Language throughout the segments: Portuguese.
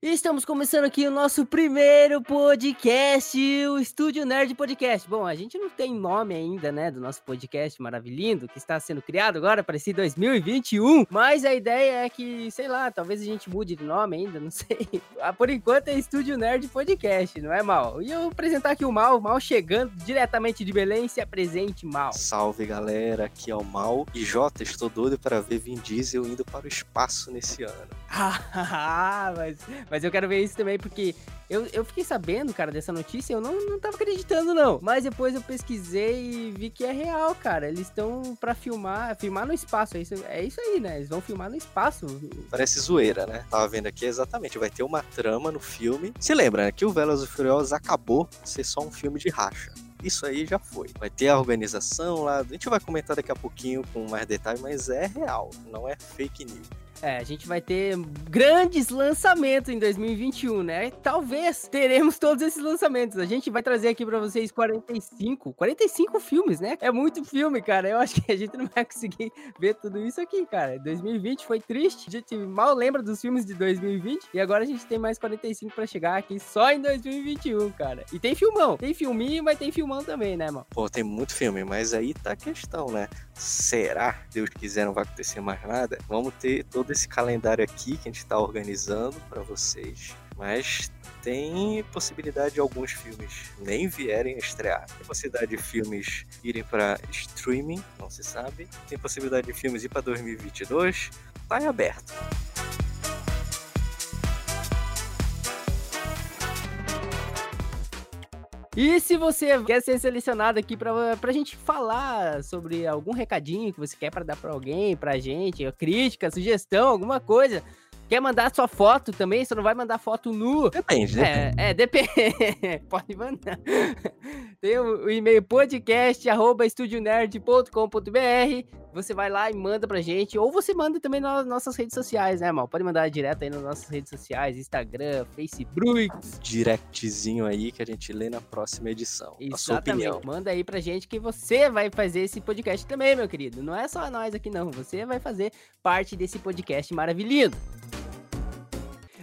Estamos começando aqui o nosso primeiro podcast, o Estúdio Nerd Podcast. Bom, a gente não tem nome ainda, né, do nosso podcast maravilhoso que está sendo criado agora para esse 2021, mas a ideia é que, sei lá, talvez a gente mude de nome ainda, não sei. Ah, por enquanto é Estúdio Nerd Podcast, não é, Mal? E eu vou apresentar aqui o Mal, Mal chegando diretamente de Belém, se apresente, Mal. Salve, galera, aqui é o Mal. E Jota, estou doido para ver Vin Diesel indo para o espaço nesse ano. Ah, mas mas eu quero ver isso também, porque eu, eu fiquei sabendo, cara, dessa notícia, eu não, não tava acreditando, não. Mas depois eu pesquisei e vi que é real, cara. Eles estão pra filmar, filmar no espaço. É isso, é isso aí, né? Eles vão filmar no espaço. Parece zoeira, né? Tava vendo aqui exatamente. Vai ter uma trama no filme. Se lembra, né? Que o Velas e Furiosos acabou de ser só um filme de racha isso aí já foi. Vai ter a organização lá, a gente vai comentar daqui a pouquinho com mais detalhes, mas é real, não é fake news. É, a gente vai ter grandes lançamentos em 2021, né? Talvez teremos todos esses lançamentos. A gente vai trazer aqui para vocês 45, 45 filmes, né? É muito filme, cara. Eu acho que a gente não vai conseguir ver tudo isso aqui, cara. 2020 foi triste. A gente mal lembra dos filmes de 2020 e agora a gente tem mais 45 para chegar aqui só em 2021, cara. E tem filmão, tem filminho, mas tem filmão também, né, mano? Pô, tem muito filme, mas aí tá a questão, né? Será, Deus quiser, não vai acontecer mais nada? Vamos ter todo todo esse calendário aqui que a gente está organizando para vocês. Mas tem possibilidade de alguns filmes nem vierem a estrear. Tem possibilidade de filmes irem para streaming, não se sabe. Tem possibilidade de filmes ir para 2022. Tá em aberto. E se você quer ser selecionado aqui pra, pra gente falar sobre algum recadinho que você quer para dar pra alguém, pra gente, crítica, sugestão, alguma coisa, Quer mandar sua foto também? Você não vai mandar foto nu? Depende, é, depende. É, depende. Pode mandar. Tem o, o e-mail podcast arroba Você vai lá e manda pra gente. Ou você manda também nas nossas redes sociais, né, mal? Pode mandar direto aí nas nossas redes sociais, Instagram, Facebook. Directzinho aí que a gente lê na próxima edição. Exatamente. Manda aí pra gente que você vai fazer esse podcast também, meu querido. Não é só nós aqui, não. Você vai fazer parte desse podcast maravilhoso.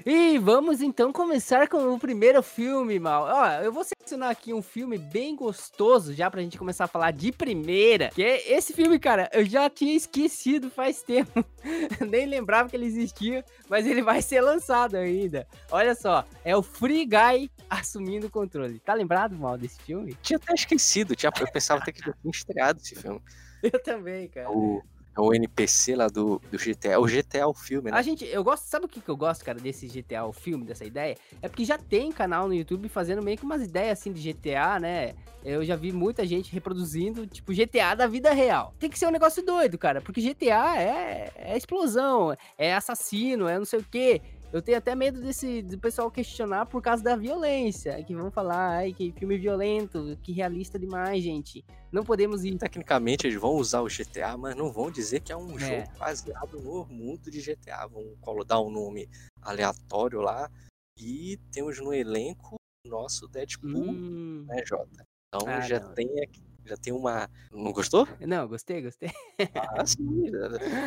E vamos então começar com o primeiro filme, Mal. Ó, eu vou selecionar aqui um filme bem gostoso já pra gente começar a falar de primeira. Que é esse filme, cara, eu já tinha esquecido faz tempo. Nem lembrava que ele existia, mas ele vai ser lançado ainda. Olha só, é o Free Guy assumindo o controle. Tá lembrado, Mal, desse filme? Tinha até esquecido, tinha, eu pensava até que já tinha estreado esse filme. Eu também, cara. O é o NPC lá do, do GTA. É o GTA o filme, né? A gente, eu gosto, sabe o que, que eu gosto, cara, desse GTA, o filme, dessa ideia? É porque já tem canal no YouTube fazendo meio que umas ideias assim de GTA, né? Eu já vi muita gente reproduzindo, tipo, GTA da vida real. Tem que ser um negócio doido, cara, porque GTA é, é explosão, é assassino, é não sei o quê. Eu tenho até medo desse do pessoal questionar por causa da violência. Que vão falar, ai, que filme violento, que realista demais, gente. Não podemos ir. Tecnicamente, eles vão usar o GTA, mas não vão dizer que é um é. jogo baseado no mundo de GTA. Vão colocar um nome aleatório lá. E temos no elenco nosso Deadpool, hum. né, Jota? Então ah, já não. tem aqui já tem uma. Não gostou? Não, gostei, gostei. Ah, sim.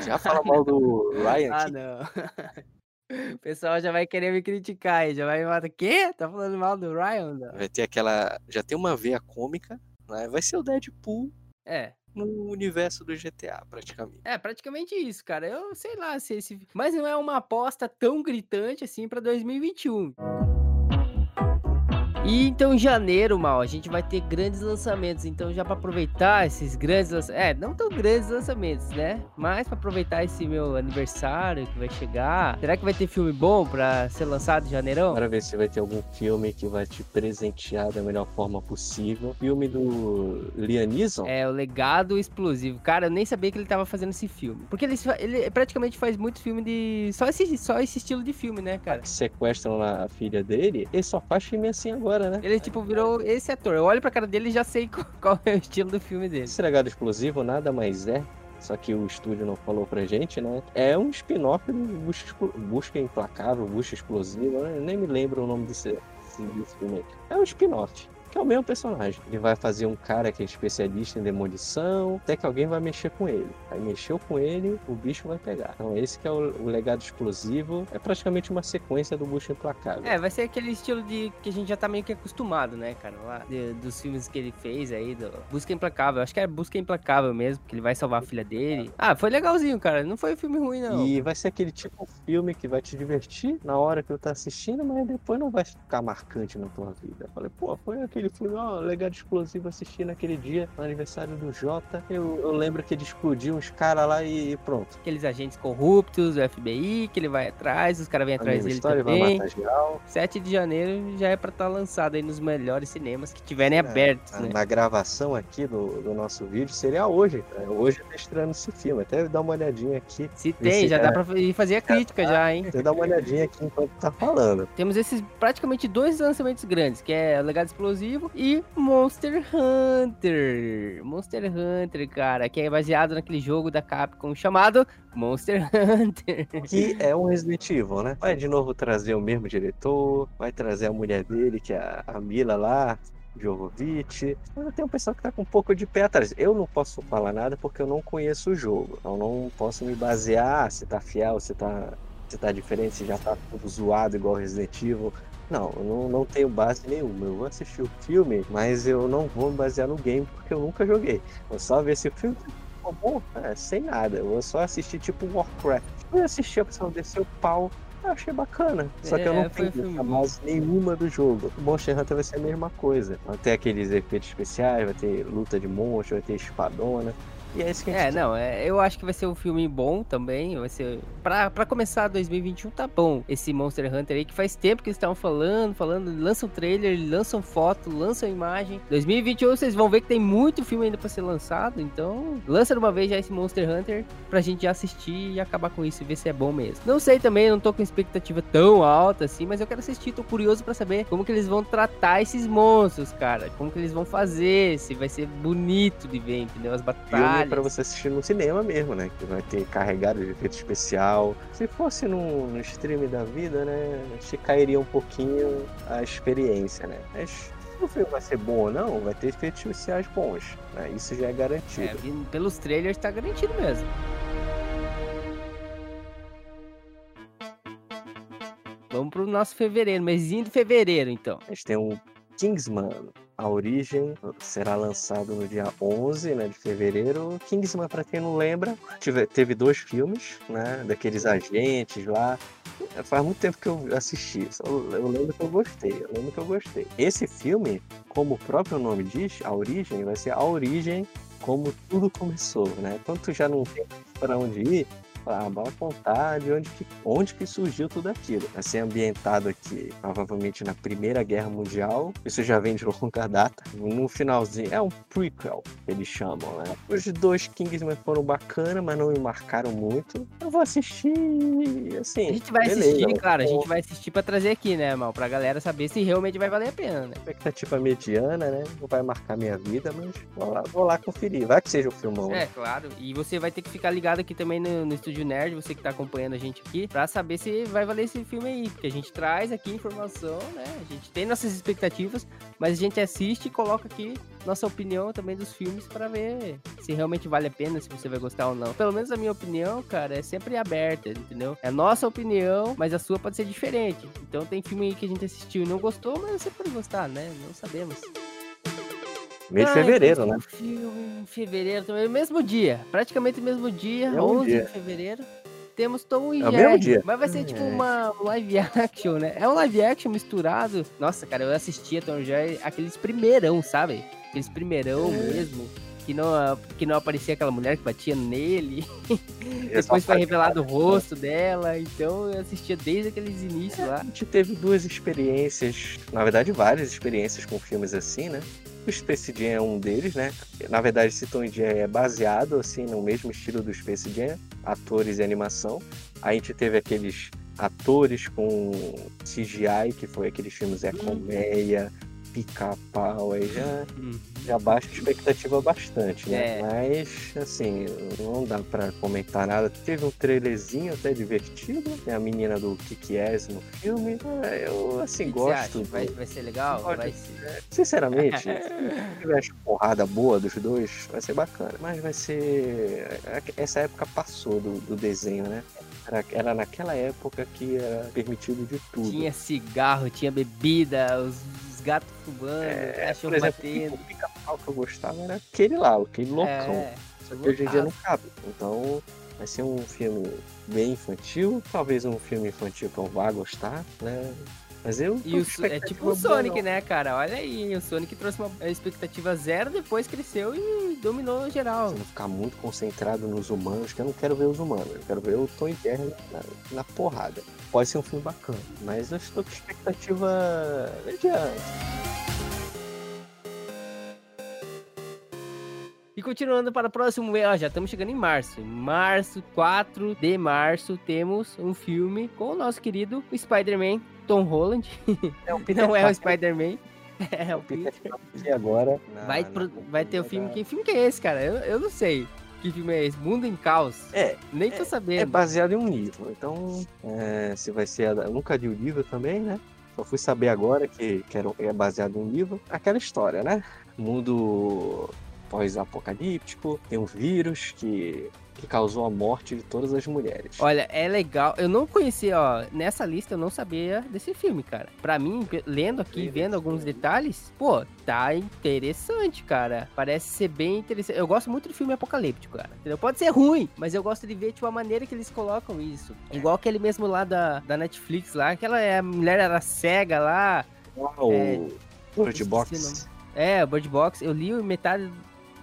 Já fala mal do Ryan. Ah, aqui. não. O pessoal já vai querer me criticar aí, já vai me matar. Quê? Tá falando mal do Ryan? Não? Vai ter aquela. Já tem uma veia cômica, né? Vai ser o Deadpool. É. No universo do GTA, praticamente. É, praticamente isso, cara. Eu sei lá se esse. Mas não é uma aposta tão gritante assim pra 2021. E então em janeiro, mal, a gente vai ter grandes lançamentos. Então já para aproveitar esses grandes lançamentos, é, não tão grandes lançamentos, né? Mas para aproveitar esse meu aniversário que vai chegar, será que vai ter filme bom para ser lançado em janeirão? Para ver se vai ter algum filme que vai te presentear da melhor forma possível. Filme do Liam Neeson? É, o Legado Explosivo. Cara, eu nem sabia que ele tava fazendo esse filme. Porque ele, ele praticamente faz muito filme de só esse só esse estilo de filme, né, cara? Que sequestram a filha dele. Ele só faz filme assim agora agora, né? Ele, tipo, virou esse ator. Eu olho pra cara dele e já sei qual é o estilo do filme dele. Esse legado explosivo nada mais é só que o estúdio não falou pra gente, né? É um spin-off do Busca, Busca Implacável, Busca Explosiva, né? nem me lembro o nome desse, desse filme. É um spin-off. Que é o mesmo personagem. Ele vai fazer um cara que é especialista em demolição, até que alguém vai mexer com ele. Aí mexeu com ele, o bicho vai pegar. Então esse que é o, o legado explosivo. É praticamente uma sequência do Bush Implacável. É, vai ser aquele estilo de que a gente já tá meio que acostumado, né, cara? Lá, de, dos filmes que ele fez aí, do Busca Implacável. Acho que é Busca Implacável mesmo, que ele vai salvar a filha dele. Ah, foi legalzinho, cara. Não foi um filme ruim, não. E vai ser aquele tipo de filme que vai te divertir na hora que eu tá assistindo, mas depois não vai ficar marcante na tua vida. Eu falei, pô, foi aquele filme, ó, legado explosivo assistir naquele dia, no aniversário do Jota. Eu, eu lembro que ele explodiu uns caras lá e pronto. Aqueles agentes corruptos, o FBI, que ele vai atrás, os caras vêm atrás dele história, também. Vai matar 7 de janeiro já é pra estar tá lançado aí nos melhores cinemas que tiverem é, abertos, né? Na gravação aqui do, do nosso vídeo seria hoje. Né? Hoje tá estreando esse filme. Até dá uma olhadinha aqui. Se tem, já é... dá pra fazer a crítica já, já hein? Você dá uma olhadinha aqui enquanto tá falando. Temos esses praticamente dois lançamentos grandes, que é o Legado Explosivo e Monster Hunter. Monster Hunter, cara, que é baseado naquele jogo da Capcom chamado Monster Hunter. Que é um Resident Evil, né? Vai de novo trazer o mesmo diretor, vai trazer a mulher dele, que é a Mila lá, Jovovich. Tem um pessoal que tá com um pouco de pé atrás. Eu não posso falar nada porque eu não conheço o jogo. Então não posso me basear se tá fiel, se tá, se tá diferente, se já tá tudo zoado igual Resident Evil. Não, eu não, não tenho base nenhuma. Eu vou assistir o filme, mas eu não vou me basear no game porque eu nunca joguei. Vou só ver se o filme ficou bom, é, sem nada. Eu vou só assistir tipo Warcraft. Eu assisti a pessoa descer o pau. Eu achei bacana. Só que eu não é, tenho base nenhuma do jogo. O Monster Hunter vai ser a mesma coisa. Vai ter aqueles efeitos especiais, vai ter luta de monstro, vai ter espadona. E é isso que a gente É, não, é, eu acho que vai ser um filme bom também. Vai ser. Pra, pra começar 2021, tá bom. Esse Monster Hunter aí, que faz tempo que eles estavam falando, falando, lançam trailer, lançam foto, lançam imagem. 2021 vocês vão ver que tem muito filme ainda pra ser lançado. Então, lança de uma vez já esse Monster Hunter pra gente já assistir e acabar com isso e ver se é bom mesmo. Não sei também, não tô com expectativa tão alta assim, mas eu quero assistir, tô curioso pra saber como que eles vão tratar esses monstros, cara. Como que eles vão fazer, se vai ser bonito de ver, entendeu? As batalhas para você assistir no cinema mesmo, né? Que vai ter carregado de efeito especial. Se fosse no, no stream da vida, né? Acho que cairia um pouquinho a experiência, né? Mas se o filme vai ser bom ou não, vai ter efeitos especiais bons. Né? Isso já é garantido. É, pelos trailers tá garantido mesmo. Vamos pro nosso fevereiro, mêsinho de fevereiro, então. A gente tem um Kingsman, a Origem será lançado no dia 11 né, de fevereiro. Kingsman, para quem não lembra, tive, teve dois filmes, né? Daqueles agentes lá. Faz muito tempo que eu assisti. Eu lembro que eu gostei. Eu lembro que eu gostei. Esse filme, como o próprio nome diz, A Origem, vai ser a origem como tudo começou, né? Quando tu já não tem para onde ir, ah, bora contar de onde que, onde que surgiu tudo aquilo. Vai ser ambientado aqui, provavelmente na Primeira Guerra Mundial. Isso já vem de longa data. No finalzinho, é um prequel, eles chamam, né? Os dois Kingsman foram bacana, mas não me marcaram muito. Eu vou assistir, assim. A gente vai beleza, assistir, cara. A gente vai assistir pra trazer aqui, né, mal? Pra galera saber se realmente vai valer a pena, né? Expectativa mediana, né? Não vai marcar minha vida, mas vou lá, vou lá conferir. Vai que seja o um filmão. É, claro. E você vai ter que ficar ligado aqui também no, no estúdio Estúdio Nerd, você que tá acompanhando a gente aqui, pra saber se vai valer esse filme aí. Porque a gente traz aqui informação, né? A gente tem nossas expectativas, mas a gente assiste e coloca aqui nossa opinião também dos filmes para ver se realmente vale a pena, se você vai gostar ou não. Pelo menos a minha opinião, cara, é sempre aberta, entendeu? É a nossa opinião, mas a sua pode ser diferente. Então tem filme aí que a gente assistiu e não gostou, mas você pode gostar, né? Não sabemos. Mês de fevereiro, né? Filme, fevereiro também, mesmo dia, praticamente mesmo dia, é 11 dia. de fevereiro. Temos Tom e é Jerry, dia. mas vai ser tipo é. uma live action, né? É um live action misturado. Nossa, cara, eu assistia Tom e Jerry, aqueles primeirão, sabe? Aqueles primeirão é. mesmo que não, que não aparecia aquela mulher que batia nele. Depois foi revelado o rosto dela. Então eu assistia desde aqueles inícios lá. A gente teve duas experiências, na verdade, várias experiências com filmes assim, né? O Space Jam é um deles, né? Na verdade, esse Tom Jerry é baseado assim no mesmo estilo do Space Jam, atores e animação. A gente teve aqueles atores com CGI, que foi aqueles filmes Zé Colmeia, pica-pau, aí já, Uhum. já baixa a expectativa bastante, né? É. Mas, assim, não dá pra comentar nada. Teve um trailerzinho até divertido, tem a menina do Kikies no filme. É, Eu, assim, gosto. Vai, vai ser legal? Pode Vai ser... Sinceramente, se tiver porrada boa dos dois, vai ser bacana. Mas vai ser. Essa época passou do, do desenho, né? Era, era naquela época que era permitido de tudo. Tinha cigarro, tinha bebida, os, os gatos fumando, É, por cachorro exemplo, batendo. o pica-pau que eu gostava era aquele lá, aquele loucão. É, Só que hoje em dia não cabe. Então vai ser um filme bem infantil, talvez um filme infantil que eu vá gostar, né? Mas eu. E o, é tipo o Sonic, não. né, cara? Olha aí, o Sonic trouxe uma expectativa zero, depois cresceu e dominou geral. Se não ficar muito concentrado nos humanos, que eu não quero ver os humanos, eu quero ver o Tom Interno na, na porrada. Pode ser um filme bacana, mas eu estou com expectativa mediana. E continuando para o próximo mês, ó, já estamos chegando em março. Em março, 4 de março, temos um filme com o nosso querido Spider-Man, Tom Holland. É o Não é o Spider-Man, é o Peter. E agora. Vai, na pro- vai ter o filme. Que filme que é esse, cara? Eu, eu não sei. Que filme é esse? Mundo em Caos. É, Nem tô É sabendo. baseado em um livro, então é, se vai ser. Eu nunca li o livro também, né? Só fui saber agora que, que era, é baseado em um livro. Aquela história, né? Mundo pós-apocalíptico, tem um vírus que, que causou a morte de todas as mulheres. Olha, é legal. Eu não conhecia, ó. Nessa lista eu não sabia desse filme, cara. Pra mim, lendo aqui, vendo alguns detalhes, pô, tá interessante, cara. Parece ser bem interessante. Eu gosto muito de filme apocalíptico, cara. Entendeu? Pode ser ruim, mas eu gosto de ver, tipo, a maneira que eles colocam isso. Igual aquele mesmo lá da, da Netflix lá. Aquela é, a mulher era cega lá. O é, Bird Box. É, o Bird Box. Eu li metade.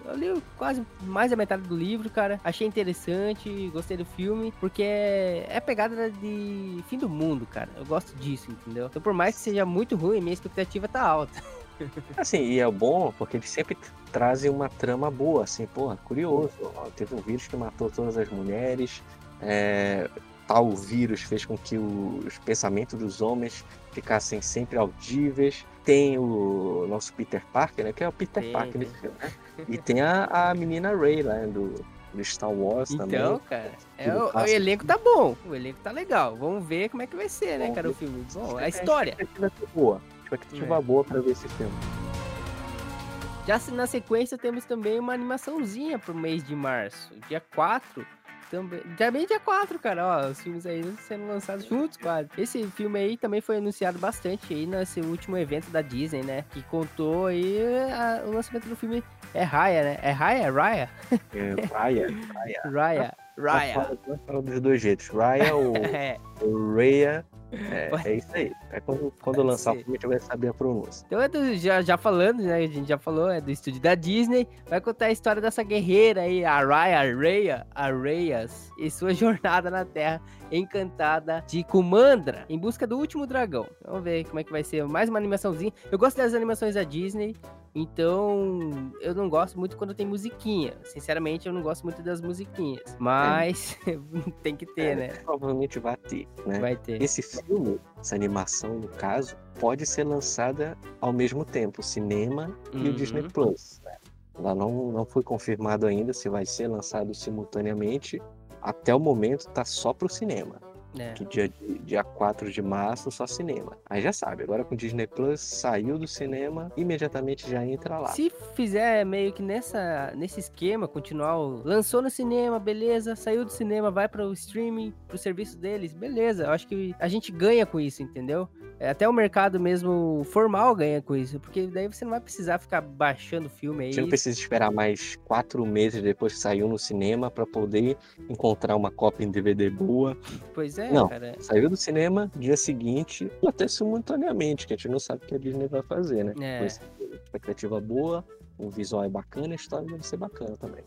Eu li quase mais da metade do livro, cara. Achei interessante, gostei do filme, porque é, é pegada de fim do mundo, cara. Eu gosto disso, entendeu? Então, por mais que seja muito ruim, minha expectativa tá alta. Assim, e é bom porque eles sempre trazem uma trama boa, assim, porra, curioso. Ó, Teve um vírus que matou todas as mulheres, é, tal vírus fez com que os pensamentos dos homens ficassem sempre audíveis. Tem o nosso Peter Parker, né? Que é o Peter Tem, Parker nesse filme, né? E tem a, a menina Ray lá do, do Star Wars Então, também. cara, é, o, o elenco tá bom. O elenco tá legal. Vamos ver como é que vai ser, né, cara, o filme. Bom, a É, história. expectativa boa. Expectativa É. boa pra ver esse filme. Já na sequência temos também uma animaçãozinha pro mês de março. Dia 4. Também, também dia 4, cara. Ó, os filmes aí sendo lançados juntos, quase. Esse filme aí também foi anunciado bastante aí nesse último evento da Disney, né? Que contou aí a- o lançamento do filme. É Raya, né? É Raya? É Raya? É, Raya, Raya. Raya. Fala, fala dos dois jeitos. Raya ou É. Raya. É, é isso aí. É quando, quando Pode lançar ser. o filme, a gente vai saber a pronúncia. Então é do, já, já falando, né? A gente já falou, é do estúdio da Disney. Vai contar a história dessa guerreira aí, a Raya, Raya, a Reyes, e sua jornada na Terra encantada de Kumandra, em busca do último dragão. Vamos ver como é que vai ser. Mais uma animaçãozinha. Eu gosto das animações da Disney, então eu não gosto muito quando tem musiquinha. Sinceramente, eu não gosto muito das musiquinhas. Mas tem que ter, É, né? Provavelmente vai ter, né? Vai ter. Esse filme, essa animação, no caso, pode ser lançada ao mesmo tempo, o cinema e o Uhum. Disney Plus. né? Lá não, não foi confirmado ainda se vai ser lançado simultaneamente. Até o momento tá só pro cinema. É. Que dia, dia 4 de março, só cinema. Aí já sabe, agora com o Disney Plus, saiu do cinema, imediatamente já entra lá. Se fizer meio que nessa, nesse esquema, continuar. o- Lançou no cinema, beleza. Saiu do cinema, vai para o streaming, pro serviço deles, beleza. Eu acho que a gente ganha com isso, entendeu? É, Até o mercado mesmo formal ganha com isso, porque daí você não vai precisar ficar baixando filme aí. gente não precisa esperar mais quatro meses depois que saiu no cinema para poder encontrar uma cópia em DVD boa. Pois é, Não. cara. Saiu do cinema, dia seguinte, ou até simultaneamente, que a gente não sabe o que a Disney vai fazer, né? É. Pois, expectativa boa, o visual é bacana, a história deve ser bacana também.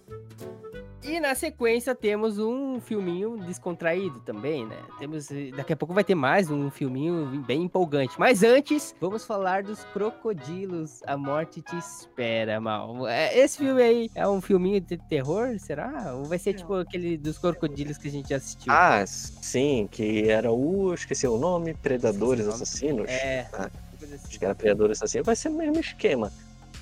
E na sequência temos um filminho descontraído também, né? Temos. Daqui a pouco vai ter mais um filminho bem empolgante. Mas antes, vamos falar dos crocodilos. A morte te espera, mal. É, Esse filme aí é um filminho de terror, será? Ou vai ser tipo aquele dos crocodilos que a gente já assistiu? Ah, sim, que era o. Esqueci o nome, Predadores. Assassinos. É. assim. Acho que era Predador Assassino, vai ser o mesmo esquema.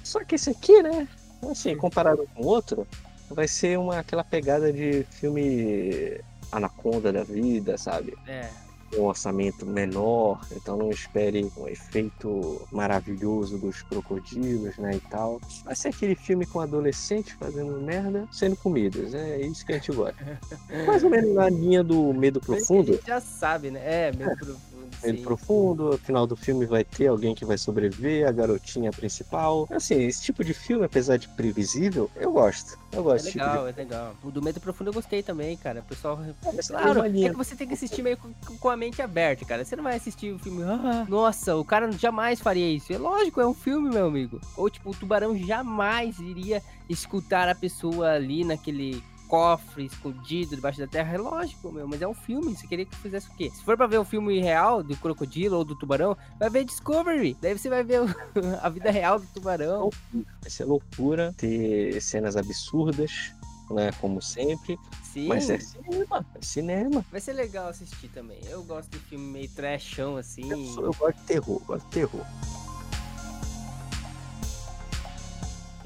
Só que esse aqui, né? Assim, comparado com o outro, vai ser uma, aquela pegada de filme Anaconda da vida, sabe? É. um orçamento menor, então não espere um efeito maravilhoso dos crocodilos, né, e tal. Vai ser aquele filme com adolescentes fazendo merda, sendo comidos, é isso que a gente gosta. Mais ou menos na linha do Medo A Profundo. gente já sabe, né? É, meio profundo. Medo sim. Profundo, no final do filme vai ter alguém que vai sobreviver, a garotinha principal. Assim, esse tipo de filme, apesar de previsível, eu gosto. Eu É gosto tipo de legal, é legal. O do Medo Profundo eu gostei também, cara. O pessoal. Mas Claro, é que você tem que assistir meio com, com a mente aberta, cara. Você não vai assistir o filme. "Ah, nossa, o cara jamais faria isso. É lógico, é um filme, meu amigo. Ou tipo, o tubarão jamais iria escutar a pessoa ali naquele cofre escondido debaixo da terra. É lógico, meu, mas é um filme. Você queria que fizesse o quê? Se for pra ver o filme real do crocodilo ou do tubarão, vai ver Discovery. Daí você vai ver o- a vida real do tubarão. Vai ser loucura, ter cenas absurdas, né? Como sempre. Sim. Mas é cinema. É cinema. Vai ser legal assistir também. Eu gosto de filme meio trashão assim. Eu, sou- eu gosto de terror, gosto de terror.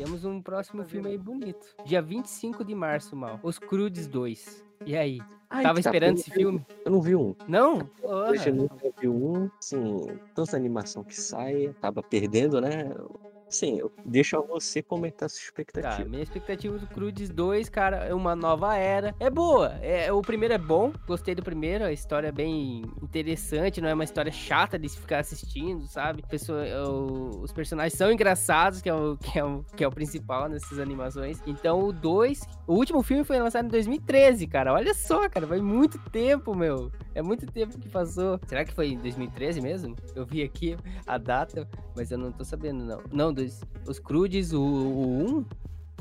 Temos um próximo filme aí bonito. Dia 25 de março, mal. Os Crudes 2. E aí? Ai, Tava tá, esperando eu esse filme? Eu não vi um. Não? Porra. Hoje eu nunca vi um. Sim, tanta animação que sai, acaba perdendo, né? Sim, eu deixo a você comentar sua Tá, expectativa. minha expectativa do Crudes 2, cara, é uma nova era. É boa. É, o primeiro é bom. Gostei do primeiro. A história é bem interessante. Não é uma história chata de se ficar assistindo, sabe? Pessoa, o- os personagens são engraçados, que é, o, que, é o, que é o principal nessas animações. Então, o 2. O último filme foi lançado em 2013, cara. Olha só, cara. Vai muito tempo, meu. É muito tempo que passou. Será que foi em 2013 mesmo? Eu vi aqui a data, mas eu não tô sabendo, não. Não, dos, os Crudes, o, o 1,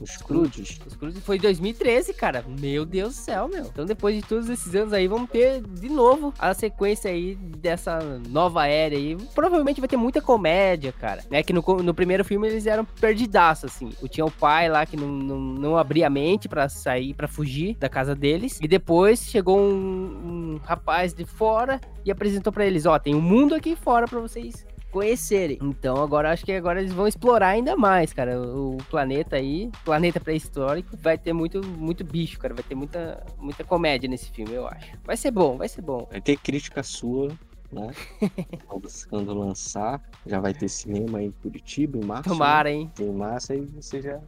Os crudes. os Crudes foi em 2013, cara. Meu Deus do céu, meu. Então, depois de todos esses anos aí, vamos ter de novo a sequência aí dessa nova era aí. Provavelmente vai ter muita comédia, cara. Né? Que no, no primeiro filme eles eram perdidaços, assim. O tinha o pai lá que não, não, não abria a mente pra sair, pra fugir da casa deles. E depois chegou um, um rapaz de fora e apresentou pra eles: Ó, tem um mundo aqui fora pra vocês conhecerem. Então agora acho que agora eles vão explorar ainda mais, cara. O, o planeta aí, planeta pré-histórico, vai ter muito, muito bicho, cara. Vai ter muita, muita comédia nesse filme, eu acho. Vai ser bom, vai ser bom. Vai ter crítica sua, né? quando lançar, já vai ter cinema aí em Curitiba, em março. né? Tomara, hein? Tem massa aí você já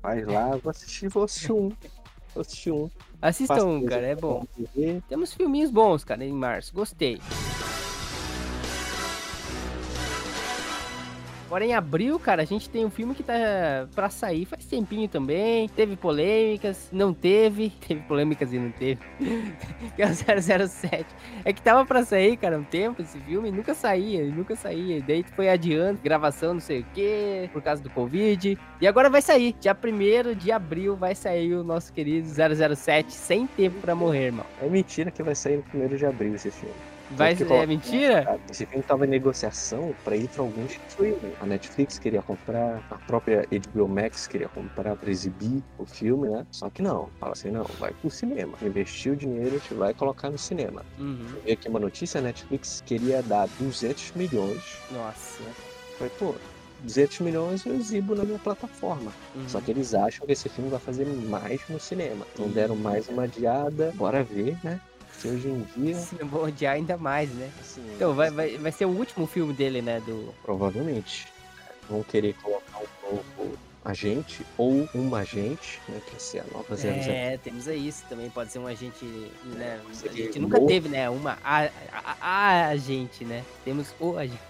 faz lá. Vou assistir, vou assistir um. Vou assistir um. Assistam, um, cara, é bom. Temos filminhos bons, cara, em março. Gostei. Agora em abril, cara, a gente tem um filme que tá pra sair faz tempinho também. Teve polêmicas, não teve. Teve polêmicas e não teve. que é o 007. É que tava pra sair, cara, um tempo esse filme e nunca saía, nunca saía. E daí foi adiando, gravação, não sei o quê, por causa do Covid. E agora vai sair. Dia 1 de abril vai sair o nosso querido 007 sem tempo pra morrer, irmão. É mentira que vai sair no 1 de abril esse filme. Vai ser. É mentira? Esse filme tava em negociação para ir para alguns streaming. A Netflix queria comprar, a própria HBO Max queria comprar para exibir o filme, né? Só que não. Fala assim, não, vai pro cinema. Investir o dinheiro, a gente vai colocar no cinema. Uhum. Eu vi aqui uma notícia, a Netflix queria dar 200 milhões. Nossa. Falei, pô, 200 milhões eu exibo na minha plataforma. Uhum. Só que eles acham que esse filme vai fazer mais no cinema. Então Ih. deram mais uma adiada. Bora ver, né? Se hoje em dia, Se odiar ainda mais, né? assim, Então, vai, vai, vai ser o último filme dele, né? Do. provavelmente vão querer colocar um novo agente ou uma agente, né? Que ser a nova 00. É, temos aí isso também. Pode ser um agente, né? A gente nunca teve, né? Uma a, a, a agente, né? Temos o agente.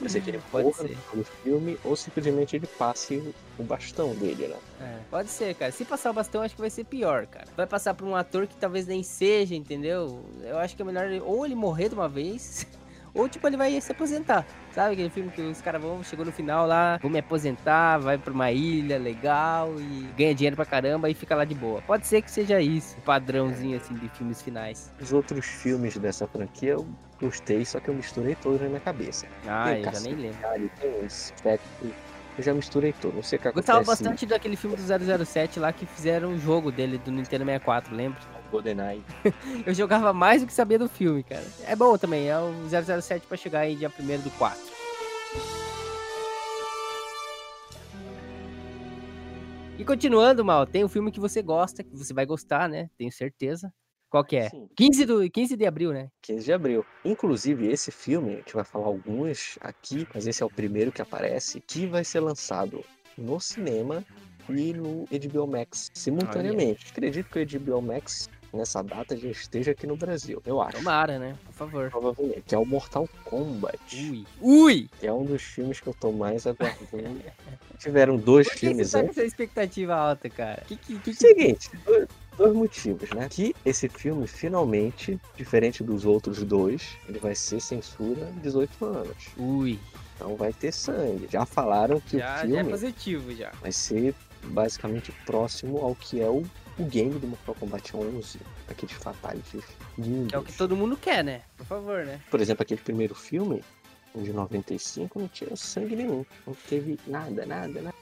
Vai ser que ele Pode morra ser. no filme ou simplesmente ele passe o bastão dele, né? É, pode ser, cara. Se passar o bastão, acho que vai ser pior, cara. Vai passar pra um ator que talvez nem seja, entendeu? Eu acho que é melhor ou ele morrer de uma vez, ou tipo, ele vai se aposentar. Sabe aquele filme que os caras vão, chegou no final lá, vou me aposentar, vai pra uma ilha legal e ganha dinheiro pra caramba e fica lá de boa. Pode ser que seja isso, padrãozinho assim de filmes finais. Os outros filmes dessa franquia eu gostei, só que eu misturei todos na minha cabeça. Ah, Tem eu já nem lembro. Tem Spectre, eu já misturei tudo. Não sei o que Gostava acontece bastante daquele filme do 007 lá que fizeram um jogo dele do Nintendo 64, lembra? GoldenEye. Eu jogava mais do que sabia do filme, cara. É bom também, é o 007 pra chegar aí dia 1 do 4. E continuando, Mal, tem um filme que você gosta, que você vai gostar, né? Tenho certeza. Qual que é? 15, do, 15 de abril, né? 15 de abril. Inclusive, esse filme, a gente vai falar alguns aqui, mas esse é o primeiro que aparece, que vai ser lançado no cinema e no HBO Max simultaneamente. Olha. Acredito que o HBO Max nessa data já esteja aqui no Brasil, eu acho. Tomara, né? Por favor. Provavelmente. Que é o Mortal Kombat. Ui. Ui! Que é um dos filmes que eu tô mais aguardando. Tiveram dois Por que filmes você tá com essa expectativa alta, cara? Que, que, que, Seguinte, dois, dois motivos, né? Que esse filme, finalmente, diferente dos outros dois, ele vai ser censura 18 anos. Ui. Então vai ter sangue. Já falaram que já, o filme já é positivo já. vai ser basicamente próximo ao que é o o game do Mortal Kombat 11, aqueles fatalities lindos. É o que todo mundo quer, né? Por favor, né? Por exemplo, aquele primeiro filme, de 95, não tinha sangue nenhum. Não teve nada, nada, nada.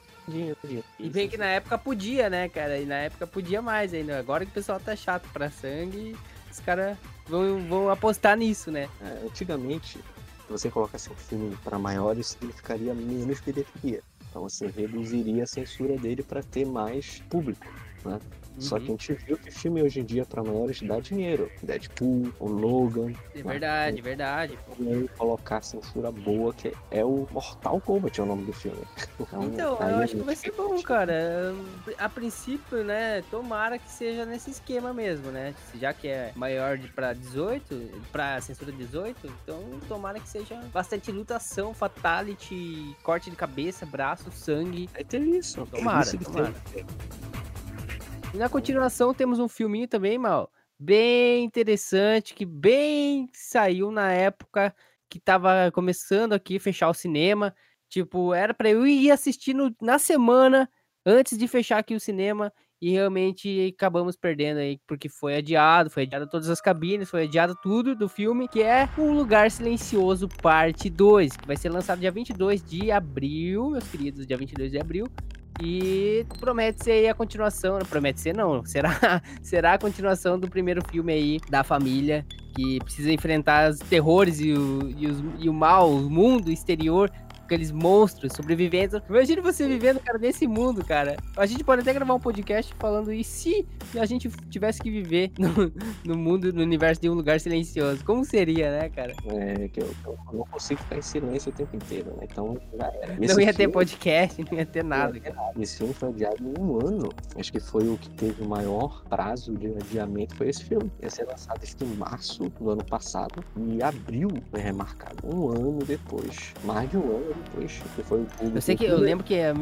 E bem que na época podia, né, cara? E na época podia mais ainda. Agora que o pessoal tá chato pra sangue, os caras vão, vão apostar nisso, né? É, antigamente, se você colocasse um filme para maiores, significaria menos bilheteria. Então você reduziria a censura dele para ter mais público, né? Só que a uhum. gente viu que filme hoje em dia para maiores dá dinheiro. Deadpool, o Logan. É verdade, né? verdade. E colocar censura boa, que é o Mortal Kombat é o nome do filme. Então, então eu acho que vai ser bom, cara. A princípio, né, tomara que seja nesse esquema mesmo, né? Já que é maior de pra 18, pra censura 18, então tomara que seja bastante lutação, fatality, corte de cabeça, braço, sangue. Vai ter isso. Tomara, tomara. E na continuação temos um filminho também, mal, bem interessante, que bem saiu na época que tava começando aqui fechar o cinema. Tipo, era para eu ir assistindo na semana antes de fechar aqui o cinema e realmente acabamos perdendo aí, porque foi adiado, foi adiado todas as cabines, foi adiado tudo do filme, que é O Lugar Silencioso Parte 2, que vai ser lançado dia 22 de abril, meus queridos, dia 22 de abril. E promete ser aí a continuação, não promete ser não, será, será a continuação do primeiro filme aí da família que precisa enfrentar os terrores e o, e, os, e o mal, o mundo exterior aqueles monstros sobreviventes. Imagina você vivendo, cara, nesse mundo, cara. A gente pode até gravar um podcast falando e se a gente tivesse que viver no, no mundo, no universo de um lugar silencioso? Como seria, né, cara? É, que eu, eu não consigo ficar em silêncio o tempo inteiro, né? Então, Não ia filme, ter podcast, não ia ter nada. Ia ter nada. Esse filme foi adiado em um ano. Acho que foi o que teve o maior prazo de adiamento, foi esse filme. Ia ser lançado em março do ano passado e abril foi remarcado. Um ano depois. Mais de um ano Poxa, foi o Eu sei que eu lembro que é,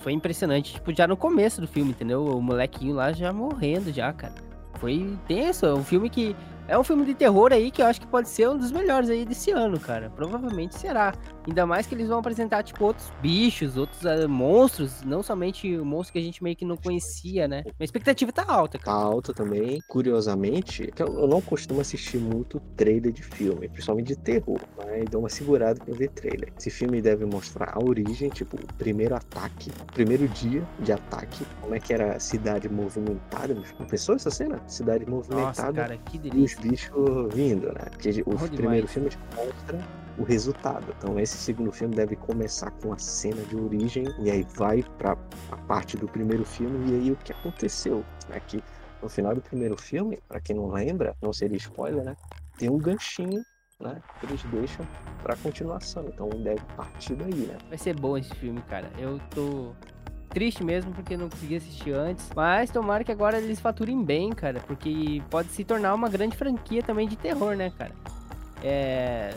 foi impressionante, tipo, já no começo do filme, entendeu? O molequinho lá já morrendo já, cara. Foi tenso, é um filme que é um filme de terror aí que eu acho que pode ser um dos melhores aí desse ano, cara. Provavelmente será. Ainda mais que eles vão apresentar, tipo, outros bichos, outros uh, monstros, não somente o monstro que a gente meio que não conhecia, né? A expectativa tá alta, cara. Tá alta também. Curiosamente, eu não costumo assistir muito trailer de filme, principalmente de terror, mas dou uma segurada pra ver trailer. Esse filme deve mostrar a origem, tipo, o primeiro ataque, o primeiro dia de ataque, como é que era a cidade movimentada. Pensou essa cena? Cidade movimentada. Nossa, cara, que delícia bichos vindo, né? Porque o oh, primeiro demais. filme mostra o resultado. Então esse segundo filme deve começar com a cena de origem e aí vai para a parte do primeiro filme e aí o que aconteceu, né? Que no final do primeiro filme, para quem não lembra, não seria spoiler, né? Tem um ganchinho né? Que eles deixam pra continuação. Então deve partir daí, né? Vai ser bom esse filme, cara. Eu tô triste mesmo porque não consegui assistir antes. Mas tomara que agora eles faturem bem, cara. Porque pode se tornar uma grande franquia também de terror, né, cara? É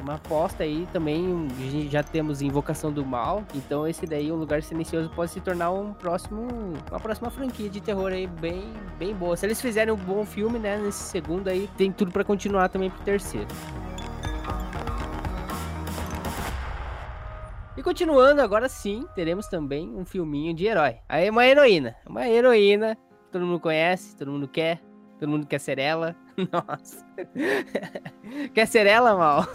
uma aposta aí também. Já temos Invocação do Mal. Então esse daí, o Lugar Silencioso, pode se tornar um próximo, uma próxima franquia de terror aí bem, bem boa. Se eles fizerem um bom filme, né, nesse segundo aí, tem tudo para continuar também pro terceiro. E continuando, agora sim, teremos também um filminho de herói. Aí uma heroína. Uma heroína. Todo mundo conhece, todo mundo quer. Todo mundo quer ser ela. Nossa. quer ser ela, mal?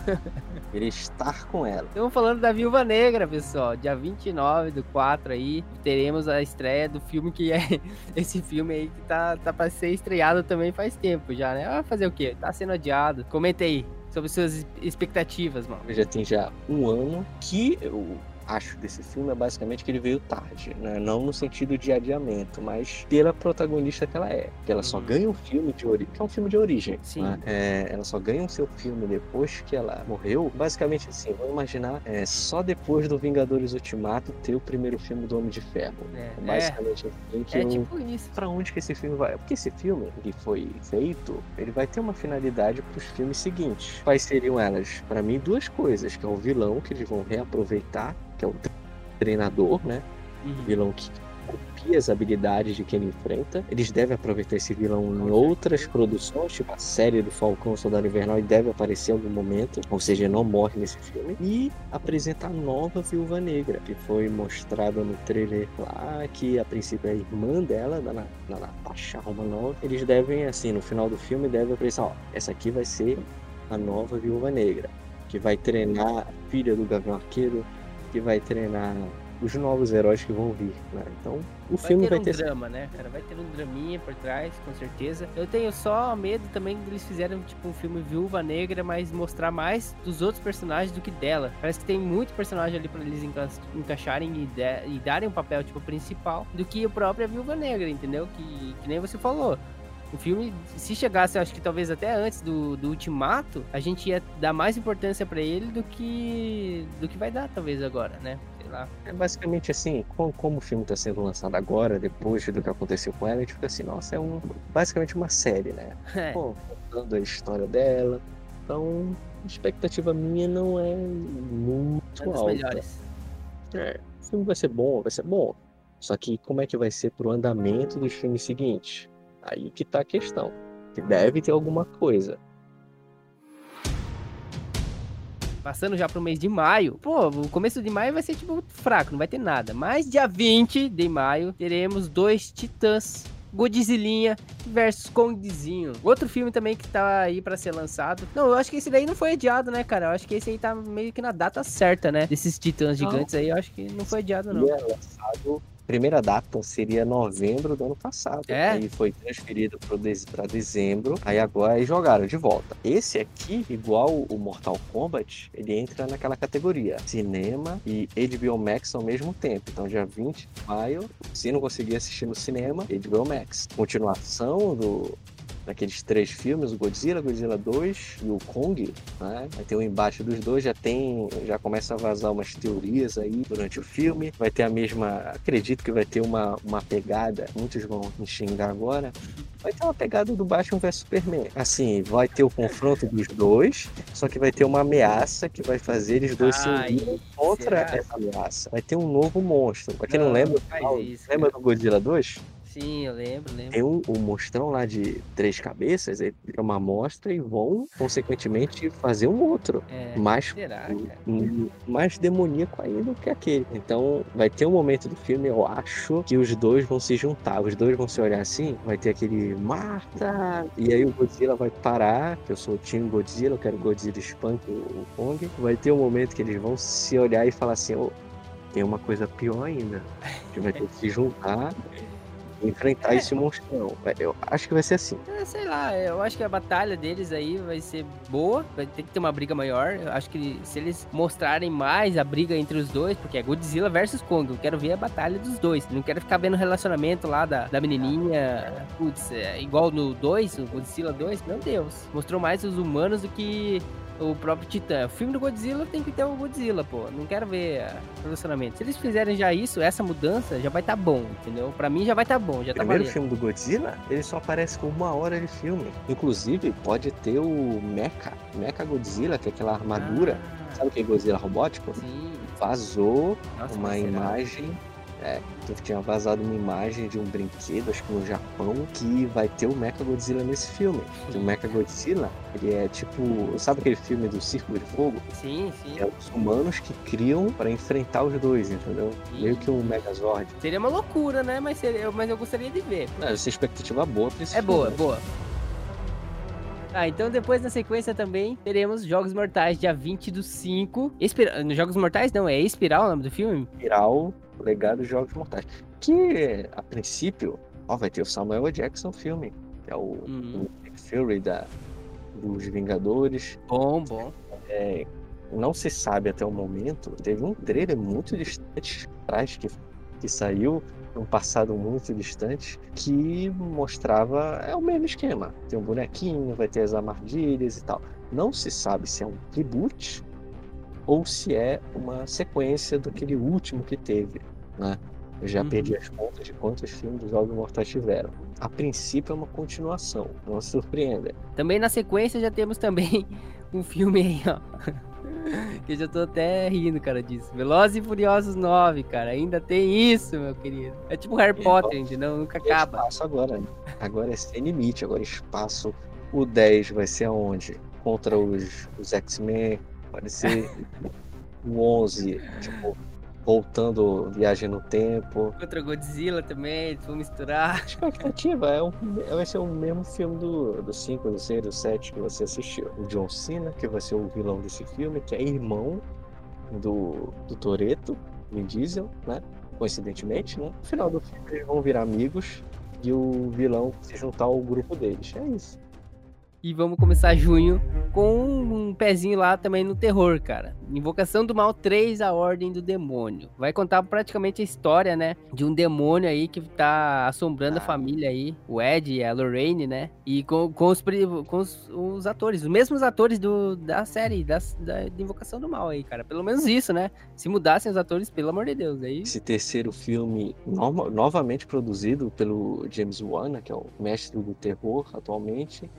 Queria estar com ela. Estamos falando da Viúva Negra, pessoal. Dia 29 do 4 aí, teremos a estreia do filme que é esse filme aí que tá, tá pra ser estreado também faz tempo já, né? Ah, fazer o quê? Tá sendo adiado. Comenta aí. sobre suas expectativas, mano. Já tem já um ano que eu acho desse filme é basicamente que ele veio tarde, né? Não no sentido de adiamento, mas pela protagonista que ela é. Que ela só Uhum. ganha um filme de origem, que é um filme de origem. Sim. né? É, ela só ganha o seu filme depois que ela morreu. Basicamente assim, vamos imaginar, é, só depois do Vingadores Ultimato ter o primeiro filme do Homem de Ferro. É, É basicamente assim que é tipo isso. Pra onde que esse filme vai? Porque esse filme que foi feito, ele vai ter uma finalidade pros filmes seguintes. Quais seriam elas? Pra mim, duas coisas, que é o vilão que eles vão reaproveitar, que é o treinador, né? Uhum. Vilão que copia as habilidades de quem ele enfrenta. Eles devem aproveitar esse vilão em outras produções, tipo a série do Falcão Soldado Invernal, e deve aparecer em algum momento, ou seja, não morre nesse filme. E apresentar a nova Viúva Negra, que foi mostrada no trailer lá, que a princípio é a irmã dela, da Na- da Natasha Romanoff. Eles devem, assim, no final do filme, devem apresentar, ó, essa aqui vai ser a nova Viúva Negra, que vai treinar a filha do Gavião Arqueiro, que vai treinar os novos heróis que vão vir, né? Então, o Vai filme ter vai um ter drama, né, cara? Vai ter um draminha por trás, com certeza. Eu tenho só medo também de eles fizerem, tipo, um filme Viúva Negra, mas mostrar mais dos outros personagens do que dela. Parece que tem muito personagem ali pra eles enca- encaixarem e, de- e darem um papel, tipo, principal do que a própria Viúva Negra, entendeu? Que, que nem você falou. O filme, se chegasse, acho que talvez até antes do, do Ultimato, a gente ia dar mais importância pra ele do que do que vai dar, talvez, agora, né? Sei lá. É basicamente assim, como, como o filme está sendo lançado agora, depois do que aconteceu com ela, a gente fica assim, nossa, é um basicamente uma série, né? É. Pô, contando a história dela. Então, a expectativa minha não é muito das alta. melhores. É, o filme vai ser bom, vai ser bom. Só que como é que vai ser pro andamento dos filmes seguintes? Aí que tá a questão. Que deve ter alguma coisa. Passando já pro mês de maio. Pô, o começo de maio vai ser tipo fraco, não vai ter nada. Mas dia 20 de maio teremos dois titãs. Godzilinha versus Kongzinho. Outro filme também que tá aí pra ser lançado. Não, eu acho que esse daí não foi adiado, né, cara? Eu acho que esse aí tá meio que na data certa, né? Desses titãs Não. gigantes aí, eu acho que não foi adiado, não. Ia lançado. Primeira data seria novembro do ano passado. É? Aí foi transferido para dezembro. Aí agora aí jogaram de volta. Esse aqui, igual o Mortal Kombat, ele entra naquela categoria: cinema e HBO Max ao mesmo tempo. Então, dia 20 de maio, se não conseguir assistir no cinema, HBO Max. Continuação do. Daqueles três filmes, o Godzilla, Godzilla 2 e o Kong, né? Vai ter um embate dos dois, já tem, já começa a vazar umas teorias aí durante o filme. Vai ter a mesma, acredito que vai ter uma, uma pegada, muitos vão me xingar agora. Vai ter uma pegada do Batman vs Superman. Assim, vai ter o confronto dos dois, só que vai ter uma ameaça que vai fazer eles dois se unirem contra será? essa ameaça. Vai ter um novo monstro. Pra quem não, Não, lembra, ah, isso, lembra do Godzilla 2? Sim, eu lembro, lembro. Tem um, um monstrão lá de três cabeças, ele é uma amostra e vão, consequentemente, fazer um outro. É, Mais será, um- mais demoníaco ainda que aquele. Então, vai ter um momento do filme, eu acho, que os dois vão se juntar. Os dois vão se olhar assim, vai ter aquele Marta! E aí o Godzilla vai parar, que eu sou o time Godzilla, eu quero Godzilla Spunk, o Kong. Vai ter um momento que eles vão se olhar e falar assim, ô, tem uma coisa pior ainda. A gente vai ter que se juntar enfrentar É. esse monstrão. Eu acho que vai ser assim. É, sei lá, eu acho que a batalha deles aí vai ser boa, vai ter que ter uma briga maior. Eu acho que se eles mostrarem mais a briga entre os dois, porque é Godzilla versus Kong, eu quero ver a batalha dos dois. Não quero ficar vendo o relacionamento lá da, da menininha, putz, é, igual no 2, o Godzilla 2, meu Deus. Mostrou mais os humanos do que o próprio Titã. O filme do Godzilla tem que ter o Godzilla, pô. Não quero ver ah, relacionamento. Se eles fizerem já isso, essa mudança, já vai tá bom, entendeu? Pra mim já vai tá bom, já O tá primeiro valendo. filme do Godzilla, ele só aparece com uma hora de filme. Inclusive, pode ter o Mecha, Mecha Godzilla, que é aquela armadura. Ah, Sabe aquele Godzilla robótico? sim. Vazou Nossa, uma mas será? É, que tinha vazado uma imagem de um brinquedo, acho que no Japão, que vai ter o Mecha Godzilla nesse filme. Que o Mecha Godzilla, ele é tipo. Sabe aquele filme do Círculo de Fogo? Sim, sim. É os humanos que criam para enfrentar os dois, entendeu? Meio que um Megazord. Seria uma loucura, né? Mas, seria, mas eu gostaria de ver. Não, essa expectativa boa pra esse É filme. boa, boa. Ah, então depois na sequência também teremos Jogos Mortais, dia 20 do 5. Espira... Jogos Mortais não, é Espiral o nome do filme? Espiral, Legado dos Jogos Mortais. Que, a princípio, ó, vai ter o Samuel. Jackson filme, que é o, Uhum. o Fury da dos Vingadores. Bom, bom. É, não se sabe até o momento. Teve um trailer muito distante atrás que, que saiu um passado muito distante que mostrava é o mesmo esquema. Tem um bonequinho, vai ter as armadilhas e tal. Não se sabe se é um reboot ou se é uma sequência daquele último que teve, né? Eu já uhum. perdi as contas de quantos filmes dos Jogos Mortais tiveram. A princípio é uma continuação, não se surpreenda. Também na sequência já temos também um filme aí, ó. que eu já tô até rindo, cara, disso. Velozes e Furiosos 9, cara. Ainda tem isso, meu querido. É tipo Harry Potter, entendeu? Nunca acaba. Espaço agora. Né? Agora é sem limite. Agora espaço. O 10 vai ser aonde? Contra os, os X-Men. Pode ser o 11. Tipo, voltando viagem no tempo. Contra Godzilla também, vou misturar. A expectativa é, um, vai ser o mesmo filme do, do 5, do 6, do 7 que você assistiu. O John Cena, que vai ser o vilão desse filme, que é irmão do, do Toreto, Vin Diesel, né? Coincidentemente, né? No final do filme eles vão virar amigos e o vilão se juntar ao grupo deles. É isso. E vamos começar junho com um pezinho lá também no terror, cara. Invocação do Mal 3, a Ordem do Demônio. Vai contar praticamente a história, né? De um demônio aí que tá assombrando ah. a família aí. O Ed e a Lorraine, né? E com, com, os, com os, os atores, os mesmos atores do, da série, da, da Invocação do Mal aí, cara. Pelo menos isso, né? Se mudassem os atores, pelo amor de Deus. Aí... Esse terceiro filme, no, novamente produzido pelo James Wan, né, que é o mestre do terror atualmente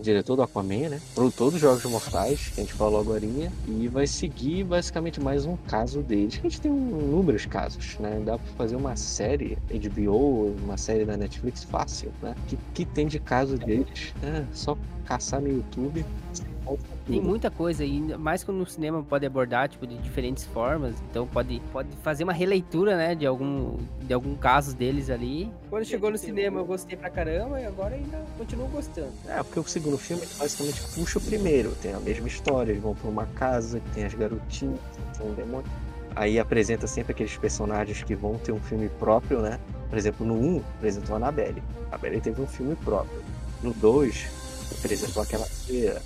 diretor do Aquaman, né? Produtor dos Jogos Mortais, que a gente falou agora, e vai seguir basicamente mais um caso deles. A gente tem inúmeros casos, né? Dá pra fazer uma série HBO, uma série da Netflix fácil, né? Que, que tem de caso deles, né? Só caçar no YouTube tem muita coisa aí, mais que no cinema pode abordar, tipo, de diferentes formas. Então pode, pode fazer uma releitura, né, de algum, de algum casos deles ali. Quando chegou no cinema eu gostei pra caramba e agora ainda continuo gostando. É, porque o segundo filme basicamente puxa o primeiro. Tem a mesma história, eles vão pra uma casa tem as garotinhas, tem um demônio. Aí apresenta sempre aqueles personagens que vão ter um filme próprio, né? Por exemplo, no 1 apresentou a Annabelle. A Annabelle teve um filme próprio. No 2 apresentou aquela feira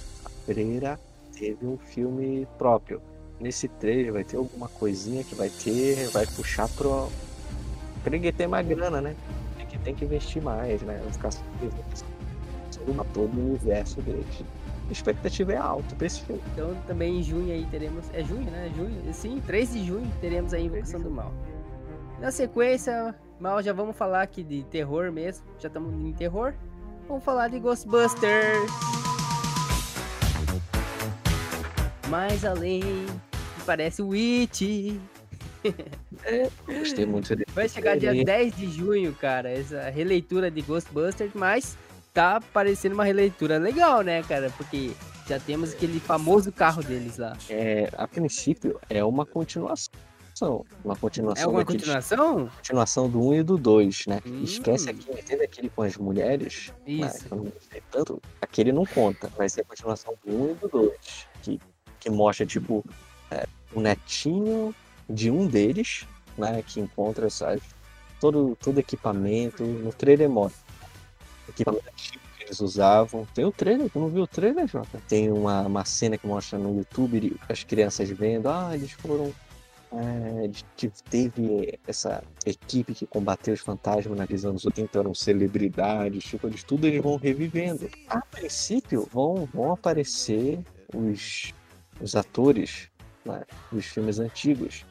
Pereira teve um filme próprio. Nesse trailer vai ter alguma coisinha que vai ter, vai puxar pro. Ninguém ter mais grana, né? Tem que, tem que investir mais, né? Vai ficar sobre todo o universo deles. A expectativa é alta pra esse filme. Então também em junho aí teremos. É junho, né? Junho. Sim, 3 de junho teremos a Invocação do Mal. Na sequência, mal já vamos falar aqui de terror mesmo. Já estamos em terror. Vamos falar de Ghostbusters. Mais além, parece o It. É, gostei muito dele. Vai chegar dia 10 de junho, cara, essa releitura de Ghostbusters, mas tá parecendo uma releitura legal, né, cara? Porque já temos aquele famoso carro deles lá. É, a princípio é uma continuação. Uma continuação. É uma continuação? Continuação do 1 e do 2, né? Hum. Esquece aqui, entende aquele com as mulheres? Isso. Né? tanto, aquele não conta. Vai ser a continuação do 1 e do 2. Que que mostra, tipo, é, um netinho de um deles, né, que encontra, sabe, todo, todo equipamento, no trailer mostra equipamento que eles usavam. Tem o trailer, tu não viu o trailer, Jota? Tem uma, uma cena que mostra no YouTube as crianças vendo, ah, eles foram é, teve essa equipe que combateu os fantasmas naqueles anos 80, eram celebridades, tipo, eles tudo eles vão revivendo. A princípio vão, vão aparecer os os atores né, dos filmes antigos.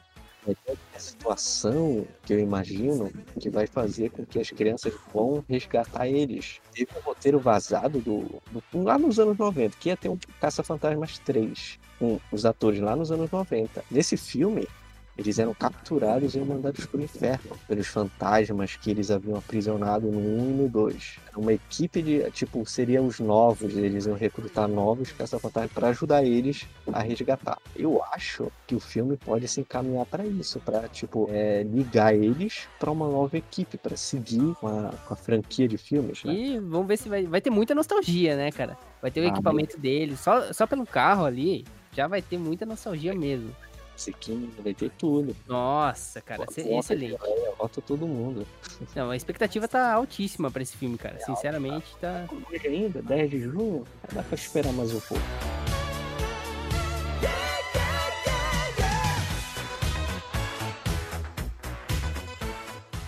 Ter uma situação que eu imagino que vai fazer com que as crianças vão resgatar eles. Teve um roteiro vazado do, do lá nos anos 90, que ia ter um Caça-Fantasmas 3, com os atores lá nos anos 90. Nesse filme, eles eram capturados e mandados para o inferno pelos fantasmas que eles haviam aprisionado no 1 e no 2. Era uma equipe de, tipo, seriam os novos, eles iam recrutar novos caça-fantasmas para ajudar eles a resgatar. Eu acho que o filme pode se encaminhar para isso, para tipo, é, ligar eles para uma nova equipe, para seguir com a, com a, franquia de filmes. Né? E vamos ver se vai, vai ter muita nostalgia, né, cara? Vai ter o ah, equipamento deles, só, só pelo carro ali, já vai ter muita nostalgia mesmo. Musiquinha, vai ter tudo. Nossa, cara, Bota- excelente. É, bota todo mundo. Não, a expectativa tá altíssima pra esse filme, cara. Sinceramente, tá. Hoje ainda, 10 de junho, dá pra esperar mais um pouco.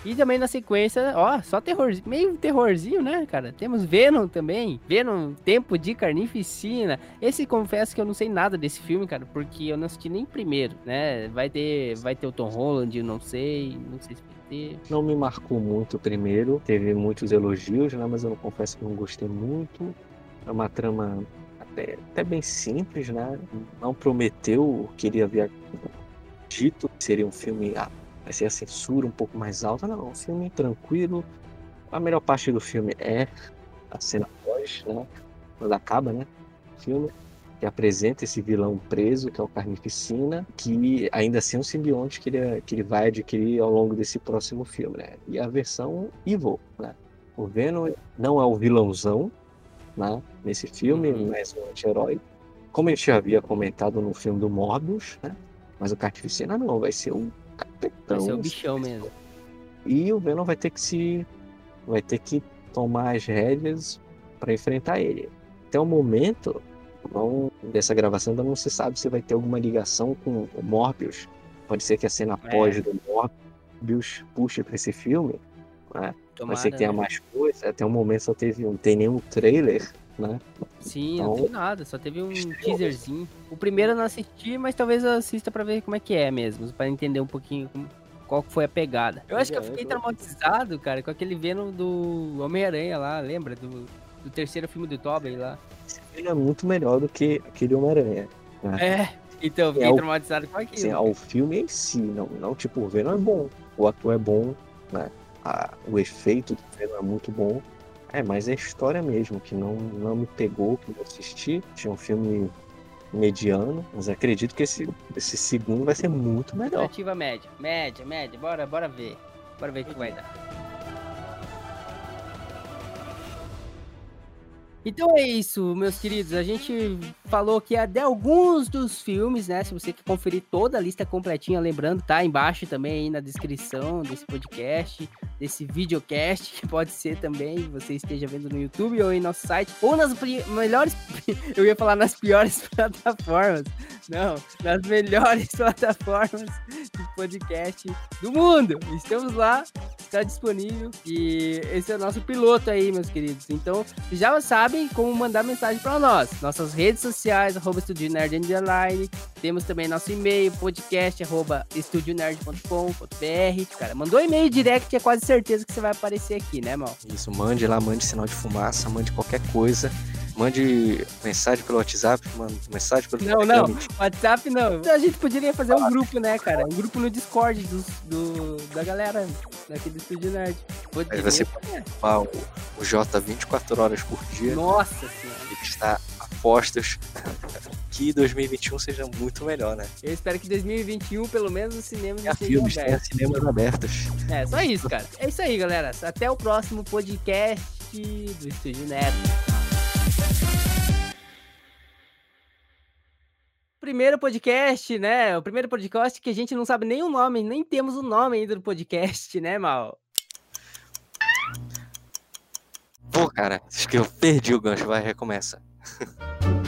E também na sequência, ó, só terror, meio terrorzinho, né, cara? Temos Venom também. Venom, Tempo de Carnificina. Esse confesso que eu não sei nada desse filme, cara, porque eu não assisti nem primeiro, né? Vai ter, vai ter o Tom Holland, eu não sei, não sei se vai ter. Não me marcou muito o primeiro, teve muitos elogios, né? Mas eu não confesso que não gostei muito. É uma trama até, até bem simples, né? Não prometeu o que ele havia dito que seria um filme. Vai ser a censura um pouco mais alta. Não, um filme tranquilo. A melhor parte do filme é a cena pós, né? Quando acaba, né? O filme. Que apresenta esse vilão preso, que é o Carnificina, que ainda assim é um simbionte que ele, que ele vai adquirir ao longo desse próximo filme, né? E a versão Evil, né? O Venom não é o vilãozão, né? Nesse filme, Uhum. mas um anti-herói. Como a gente já havia comentado no filme do Morbius, né? Mas o Carnificina não, vai ser o capetão. Vai ser o bichão mesmo. E o Venom vai ter que se. vai ter que tomar as rédeas para enfrentar ele. Até o momento não, dessa gravação ainda não se sabe se vai ter alguma ligação com o Morbius. Pode ser que a cena É. pós do Morbius puxe para esse filme. Né? Tomara, Pode ser que tenha né? mais coisa. Até o momento só teve, não tem nenhum trailer, né? Sim, não Então- tem nada, só teve um teaserzinho. O primeiro eu não assisti, mas talvez eu assista pra ver como é que é mesmo, pra entender um pouquinho como- qual foi a pegada. Eu acho que eu É, fiquei eu- traumatizado, cara, com aquele Venom do Homem-Aranha lá, lembra? Do, do terceiro filme do Tobey lá. Ele é muito melhor do que aquele Homem-Aranha. É, então eu fiquei É o- traumatizado com aquilo. Assim, ao filme em si, não, não tipo, o Venom é bom, o ator é bom, né? A- o efeito do Venom é muito bom. É, mas é história mesmo, que não, não me pegou, que eu assisti. Tinha um filme mediano, mas acredito que esse, esse segundo vai ser muito melhor. Expectativa média, média, média, bora, bora ver. Bora ver o que vai dar. Então é isso, meus queridos. A gente falou que é de alguns dos filmes, né? Se você quer conferir toda a lista completinha, lembrando, tá embaixo também aí na descrição desse podcast, desse videocast, que pode ser também você esteja vendo no YouTube ou em nosso site, ou nas melhores. Eu ia falar nas piores plataformas. Não, nas melhores plataformas de podcast do mundo. Estamos lá, está disponível e esse é o nosso piloto aí, meus queridos. Então, já sabem como mandar mensagem para nós. Nossas redes sociais, arroba Estúdio Nerd Underline. Temos também nosso e-mail, podcast, arroba estudionerd.com.br. Cara, mandou e-mail direct, é quase certeza que você vai aparecer aqui, né, mal? Isso, mande lá, mande sinal de fumaça, mande qualquer coisa. Mande mensagem pelo WhatsApp, mande mensagem pelo Não, Telegram. não. WhatsApp não. A gente poderia fazer um grupo, né, cara? Um grupo no Discord dos- do, da galera daqui do Estúdio Nerd. Poderia. Aí você Pá, O, o J 24 horas por dia. Nossa senhora. Ele está a postos que 2021 seja muito melhor, né? Eu espero que 2021, pelo menos, os cinemas Tenha filmes, tenha cinemas abertos. É, só isso, cara. É isso aí, galera. Até o próximo podcast do Estúdio Nerd. Primeiro podcast, né? O primeiro podcast que a gente não sabe nem o nome, nem temos o nome ainda do podcast, né, Mal? Pô, cara, acho que eu perdi o gancho, vai, recomeça.